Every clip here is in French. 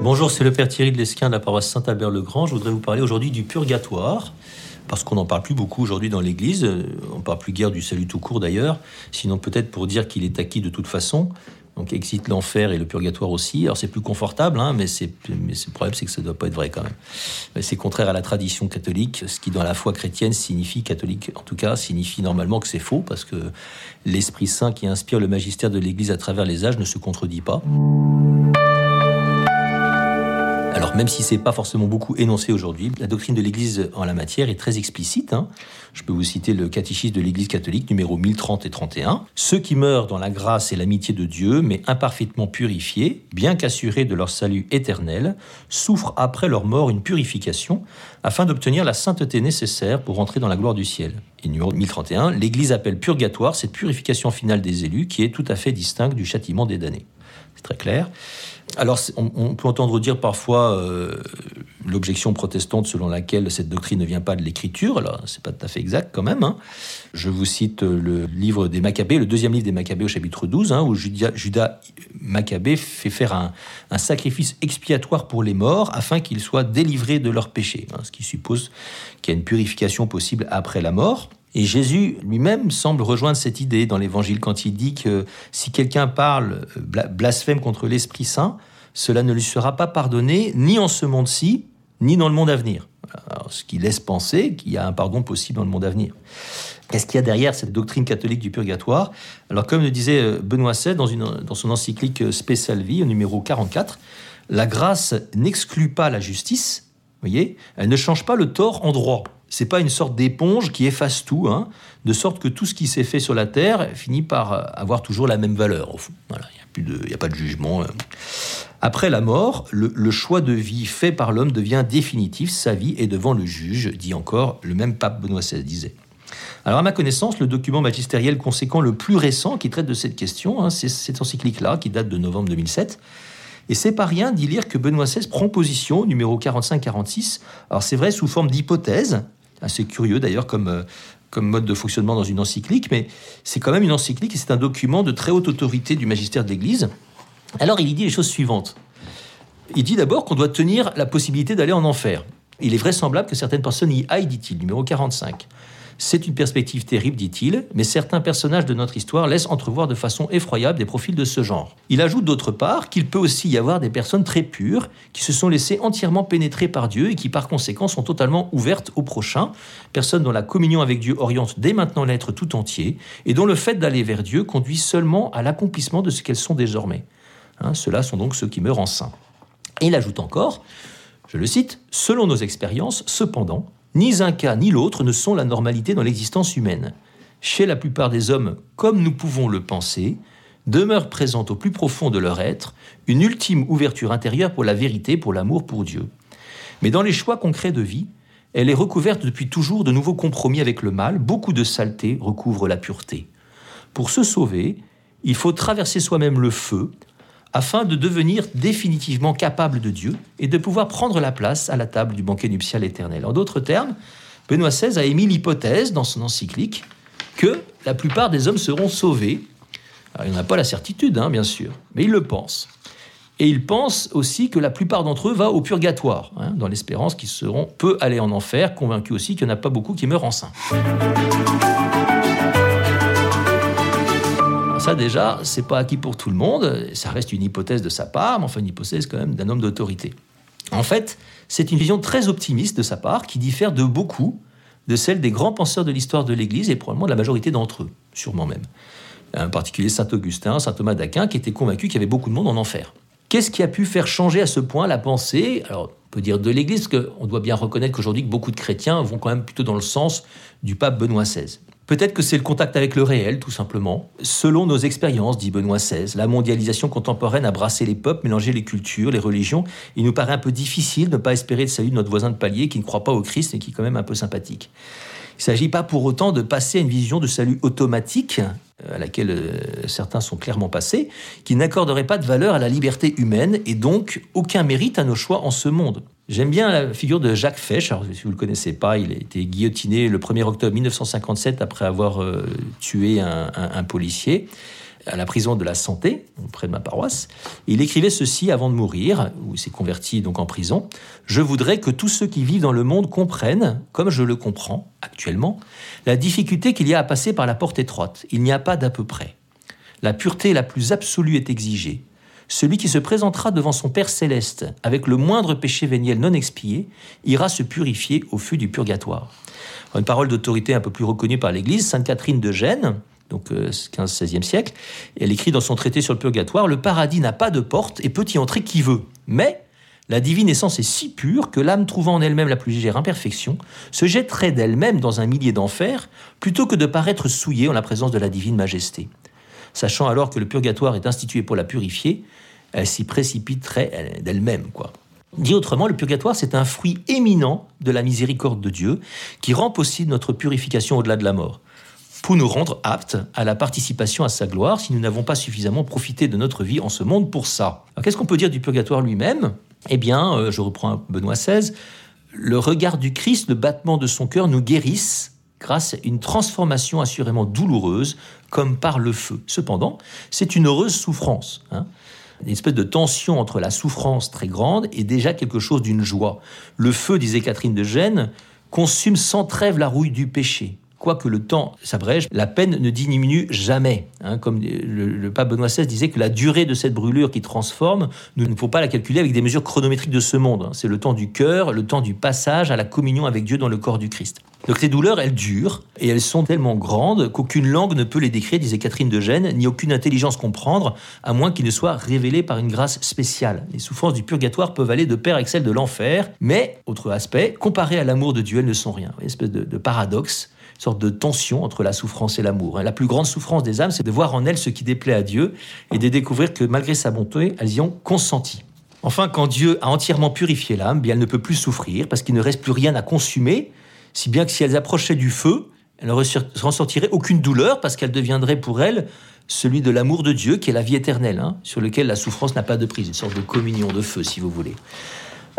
Bonjour, c'est le Père Thierry de l'Esquin de la paroisse Saint-Albert-le-Grand. Je voudrais vous parler aujourd'hui du purgatoire, parce qu'on n'en parle plus beaucoup aujourd'hui dans l'Église. On ne parle plus guère du salut tout court d'ailleurs, sinon peut-être pour dire qu'il est acquis de toute façon. Donc existe l'enfer et le purgatoire aussi. Alors c'est plus confortable, hein, mais, c'est, mais le problème c'est que ça ne doit pas être vrai quand même. C'est contraire à la tradition catholique, ce qui dans la foi chrétienne signifie, catholique en tout cas, signifie normalement que c'est faux, parce que l'Esprit Saint qui inspire le magistère de l'Église à travers les âges ne se contredit pas. Alors même si c'est pas forcément beaucoup énoncé aujourd'hui, la doctrine de l'Église en la matière est très explicite. Hein. Je peux vous citer le catéchisme de l'Église catholique numéro 1030 et 31. Ceux qui meurent dans la grâce et l'amitié de Dieu, mais imparfaitement purifiés, bien qu'assurés de leur salut éternel, souffrent après leur mort une purification afin d'obtenir la sainteté nécessaire pour entrer dans la gloire du ciel. Et numéro 1031, l'Église appelle purgatoire cette purification finale des élus qui est tout à fait distincte du châtiment des damnés. C'est très clair. Alors, on, peut entendre dire parfois euh, l'objection protestante selon laquelle cette doctrine ne vient pas de l'écriture. Alors, c'est pas tout à fait exact quand même. Hein. Je vous cite le livre des Maccabées, le deuxième livre des Maccabées au chapitre 12, hein, où Judas, Judas, Maccabée fait faire un, sacrifice expiatoire pour les morts afin qu'ils soient délivrés de leurs péchés. Hein, ce qui suppose qu'il y a une purification possible après la mort. Et Jésus lui-même semble rejoindre cette idée dans l'Évangile quand il dit que si quelqu'un parle euh, blasphème contre l'Esprit Saint, cela ne lui sera pas pardonné ni en ce monde-ci, ni dans le monde à venir. ce qui laisse penser qu'il y a un pardon possible dans le monde à venir. Qu'est-ce qu'il y a derrière cette doctrine catholique du purgatoire? Alors, comme le disait euh, Benoît XVI dans, dans son encyclique euh, Spécial-Vie, au numéro 44, la grâce n'exclut pas la justice, voyez, elle ne change pas le tort en droit c'est pas une sorte d'éponge qui efface tout, hein, de sorte que tout ce qui s'est fait sur la terre finit par euh, avoir toujours la même valeur. Au fond. il n'y a, pas de jugement. Euh. Après la mort, le, choix de vie fait par l'homme devient définitif. Sa vie est devant le juge, dit encore le même pape Benoît XVI. Alors, à ma connaissance, le document magistériel conséquent le plus récent qui traite de cette question, hein, c'est cette encyclique-là, qui date de novembre 2007. Et c'est pas rien d'y lire que Benoît XVI prend position, numéro 45-46. Alors, c'est vrai, sous forme d'hypothèse, assez curieux d'ailleurs comme, euh, comme mode de fonctionnement dans une encyclique, mais c'est quand même une encyclique et c'est un document de très haute autorité du magistère de l'Église. Alors il y dit les choses suivantes. Il dit d'abord qu'on doit tenir la possibilité d'aller en enfer. Il est vraisemblable que certaines personnes y aillent, dit-il, numéro 45. C'est une perspective terrible, dit-il, mais certains personnages de notre histoire laissent entrevoir de façon effroyable des profils de ce genre. Il ajoute d'autre part qu'il peut aussi y avoir des personnes très pures qui se sont laissées entièrement pénétrer par Dieu et qui par conséquent sont totalement ouvertes au prochain, personnes dont la communion avec Dieu oriente dès maintenant l'être tout entier et dont le fait d'aller vers Dieu conduit seulement à l'accomplissement de ce qu'elles sont désormais. Hein, Ceux-là sont donc ceux qui meurent en saint. Et il ajoute encore, je le cite, Selon nos expériences, cependant, ni un cas ni l'autre ne sont la normalité dans l'existence humaine. Chez la plupart des hommes, comme nous pouvons le penser, demeure présente au plus profond de leur être une ultime ouverture intérieure pour la vérité, pour l'amour, pour Dieu. Mais dans les choix concrets de vie, elle est recouverte depuis toujours de nouveaux compromis avec le mal, beaucoup de saleté recouvre la pureté. Pour se sauver, il faut traverser soi-même le feu, afin de devenir définitivement capable de Dieu et de pouvoir prendre la place à la table du banquet nuptial éternel. En d'autres termes, Benoît XVI a émis l'hypothèse dans son encyclique que la plupart des hommes seront sauvés. il n'en a pas la certitude, hein, bien sûr, mais il le pense. Et il pense aussi que la plupart d'entre eux vont au purgatoire, hein, dans l'espérance qu'ils seront peu allés en enfer, convaincus aussi qu'il n'y en a pas beaucoup qui meurent enceints. Ça déjà, c'est pas acquis pour tout le monde. Ça reste une hypothèse de sa part, mais enfin une hypothèse quand même d'un homme d'autorité. En fait, c'est une vision très optimiste de sa part qui diffère de beaucoup de celle des grands penseurs de l'histoire de l'Église et probablement de la majorité d'entre eux, sûrement même. En particulier Saint Augustin, Saint Thomas d'Aquin, qui étaient convaincus qu'il y avait beaucoup de monde en enfer. Qu'est-ce qui a pu faire changer à ce point la pensée? Alors, on peut dire de l'Église, parce qu'on doit bien reconnaître qu'aujourd'hui, beaucoup de chrétiens vont quand même plutôt dans le sens du pape Benoît XVI. Peut-être que c'est le contact avec le réel, tout simplement. Selon nos expériences, dit Benoît XVI, la mondialisation contemporaine a brassé les peuples, mélangé les cultures, les religions. Il nous paraît un peu difficile de ne pas espérer le salut de notre voisin de palier qui ne croit pas au Christ et qui est quand même un peu sympathique. Il ne s'agit pas pour autant de passer à une vision de salut automatique, euh, à laquelle euh, certains sont clairement passés, qui n'accorderait pas de valeur à la liberté humaine et donc aucun mérite à nos choix en ce monde. J'aime bien la figure de Jacques Fesch. Si vous ne le connaissez pas, il a été guillotiné le 1er octobre 1957 après avoir euh, tué un, policier. à la prison de la Santé, près de ma paroisse. il écrivait ceci avant de mourir, où il s'est converti donc en prison. Je voudrais que tous ceux qui vivent dans le monde comprennent, comme je le comprends actuellement, la difficulté qu'il y a à passer par la porte étroite. Il n'y a pas d'à peu près. La pureté la plus absolue est exigée. Celui qui se présentera devant son Père céleste avec le moindre péché véniel non expié ira se purifier au feu du purgatoire. Une parole d'autorité un peu plus reconnue par l'Église, Sainte Catherine de Gênes, donc 15-16e euh, siècle, elle écrit dans son traité sur le purgatoire, le paradis n'a pas de porte et peut y entrer qui veut. Mais la divine essence est si pure que l'âme trouvant en elle-même la plus légère imperfection se jetterait d'elle-même dans un millier d'enfers plutôt que de paraître souillée en la présence de la divine majesté. Sachant alors que le purgatoire est institué pour la purifier, elle s'y précipiterait d'elle-même, quoi. Dit autrement, le purgatoire, c'est un fruit éminent de la miséricorde de Dieu qui rend possible notre purification au-delà de la mort, pour nous rendre aptes à la participation à sa gloire si nous n'avons pas suffisamment profité de notre vie en ce monde pour ça. Qu'est-ce qu'on peut dire du purgatoire lui-même? Eh bien, euh, je reprends Benoît XVI, le regard du Christ, le battement de son cœur nous guérissent grâce à une transformation assurément douloureuse, comme par le feu. Cependant, c'est une heureuse souffrance. Hein. Une espèce de tension entre la souffrance très grande et déjà quelque chose d'une joie. Le feu, disait Catherine de Gênes, consume sans trêve la rouille du péché. Quoique le temps s'abrège, la peine ne diminue jamais. Hein. comme le, pape Benoît XVI disait que la durée de cette brûlure qui transforme, nous ne faut pas la calculer avec des mesures chronométriques de ce monde. Hein. C'est le temps du cœur, le temps du passage à la communion avec Dieu dans le corps du Christ. Donc ces douleurs, elles durent, et elles sont tellement grandes qu'aucune langue ne peut les décrire, disait Catherine de Gênes, ni aucune intelligence comprendre, à moins qu'il ne soit révélé par une grâce spéciale. Les souffrances du purgatoire peuvent aller de pair avec celles de l'enfer, mais, autre aspect, comparées à l'amour de Dieu, elles ne sont rien. Une espèce de paradoxe sorte de tension entre la souffrance et l'amour. La plus grande souffrance des âmes, c'est de voir en elles ce qui déplaît à Dieu et de découvrir que malgré sa bonté, elles y ont consenti. Enfin, quand Dieu a entièrement purifié l'âme, elle ne peut plus souffrir parce qu'il ne reste plus rien à consumer, si bien que si elles approchaient du feu, elles ne ressentiraient aucune douleur parce qu'elle deviendrait pour elles celui de l'amour de Dieu qui est la vie éternelle, hein, sur lequel la souffrance n'a pas de prise, une sorte de communion de feu, si vous voulez.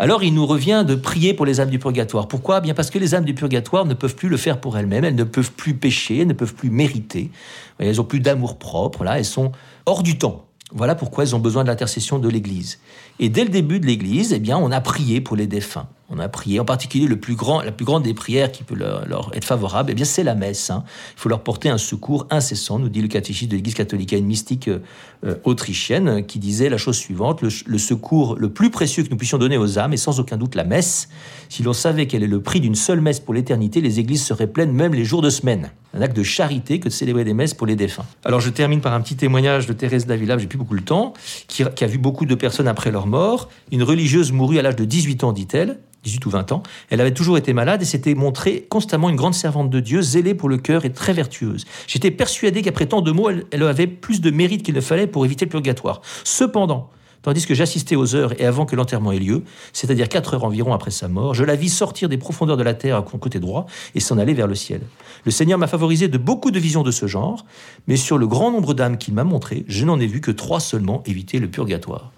Alors il nous revient de prier pour les âmes du purgatoire. Pourquoi? Bien parce que les âmes du purgatoire ne peuvent plus le faire pour elles-mêmes, elles ne peuvent plus pécher, elles ne peuvent plus mériter. Elles ont plus d'amour propre, là, elles sont hors du temps. Voilà pourquoi elles ont besoin de l'intercession de l'Église. Et dès le début de l'Église, eh bien, on a prié pour les défunts on a prié. En particulier, le plus grand, la plus grande des prières qui peut leur, être favorable, eh bien, c'est la messe. Hein. Il faut leur porter un secours incessant, nous dit le catéchisme de l'Église catholique. A une mystique euh, euh, autrichienne qui disait la chose suivante le, secours le plus précieux que nous puissions donner aux âmes est sans aucun doute la messe. Si l'on savait quel est le prix d'une seule messe pour l'éternité, les églises seraient pleines même les jours de semaine. Un acte de charité que de célébrer des messes pour les défunts. Alors, je termine par un petit témoignage de Thérèse d'Avila, j'ai plus beaucoup le temps, qui, qui a vu beaucoup de personnes après leur mort. Une religieuse mourut à l'âge de 18 ans, dit-elle 18 ou 20 ans. Elle avait toujours été malade et s'était montrée constamment une grande servante de Dieu, zélée pour le cœur et très vertueuse. J'étais persuadé qu'après tant de mots, elle, avait plus de mérite qu'il ne fallait pour éviter le purgatoire. Cependant, tandis que j'assistais aux heures et avant que l'enterrement ait lieu, c'est-à-dire 4 heures environ après sa mort, je la vis sortir des profondeurs de la terre à son côté droit et s'en aller vers le ciel. Le Seigneur m'a favorisé de beaucoup de visions de ce genre, mais sur le grand nombre d'âmes qu'il m'a montrées, je n'en ai vu que trois seulement éviter le purgatoire.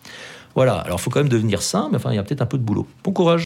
Voilà, alors il faut quand même devenir saint, mais enfin, il y a peut-être un peu de boulot. Bon courage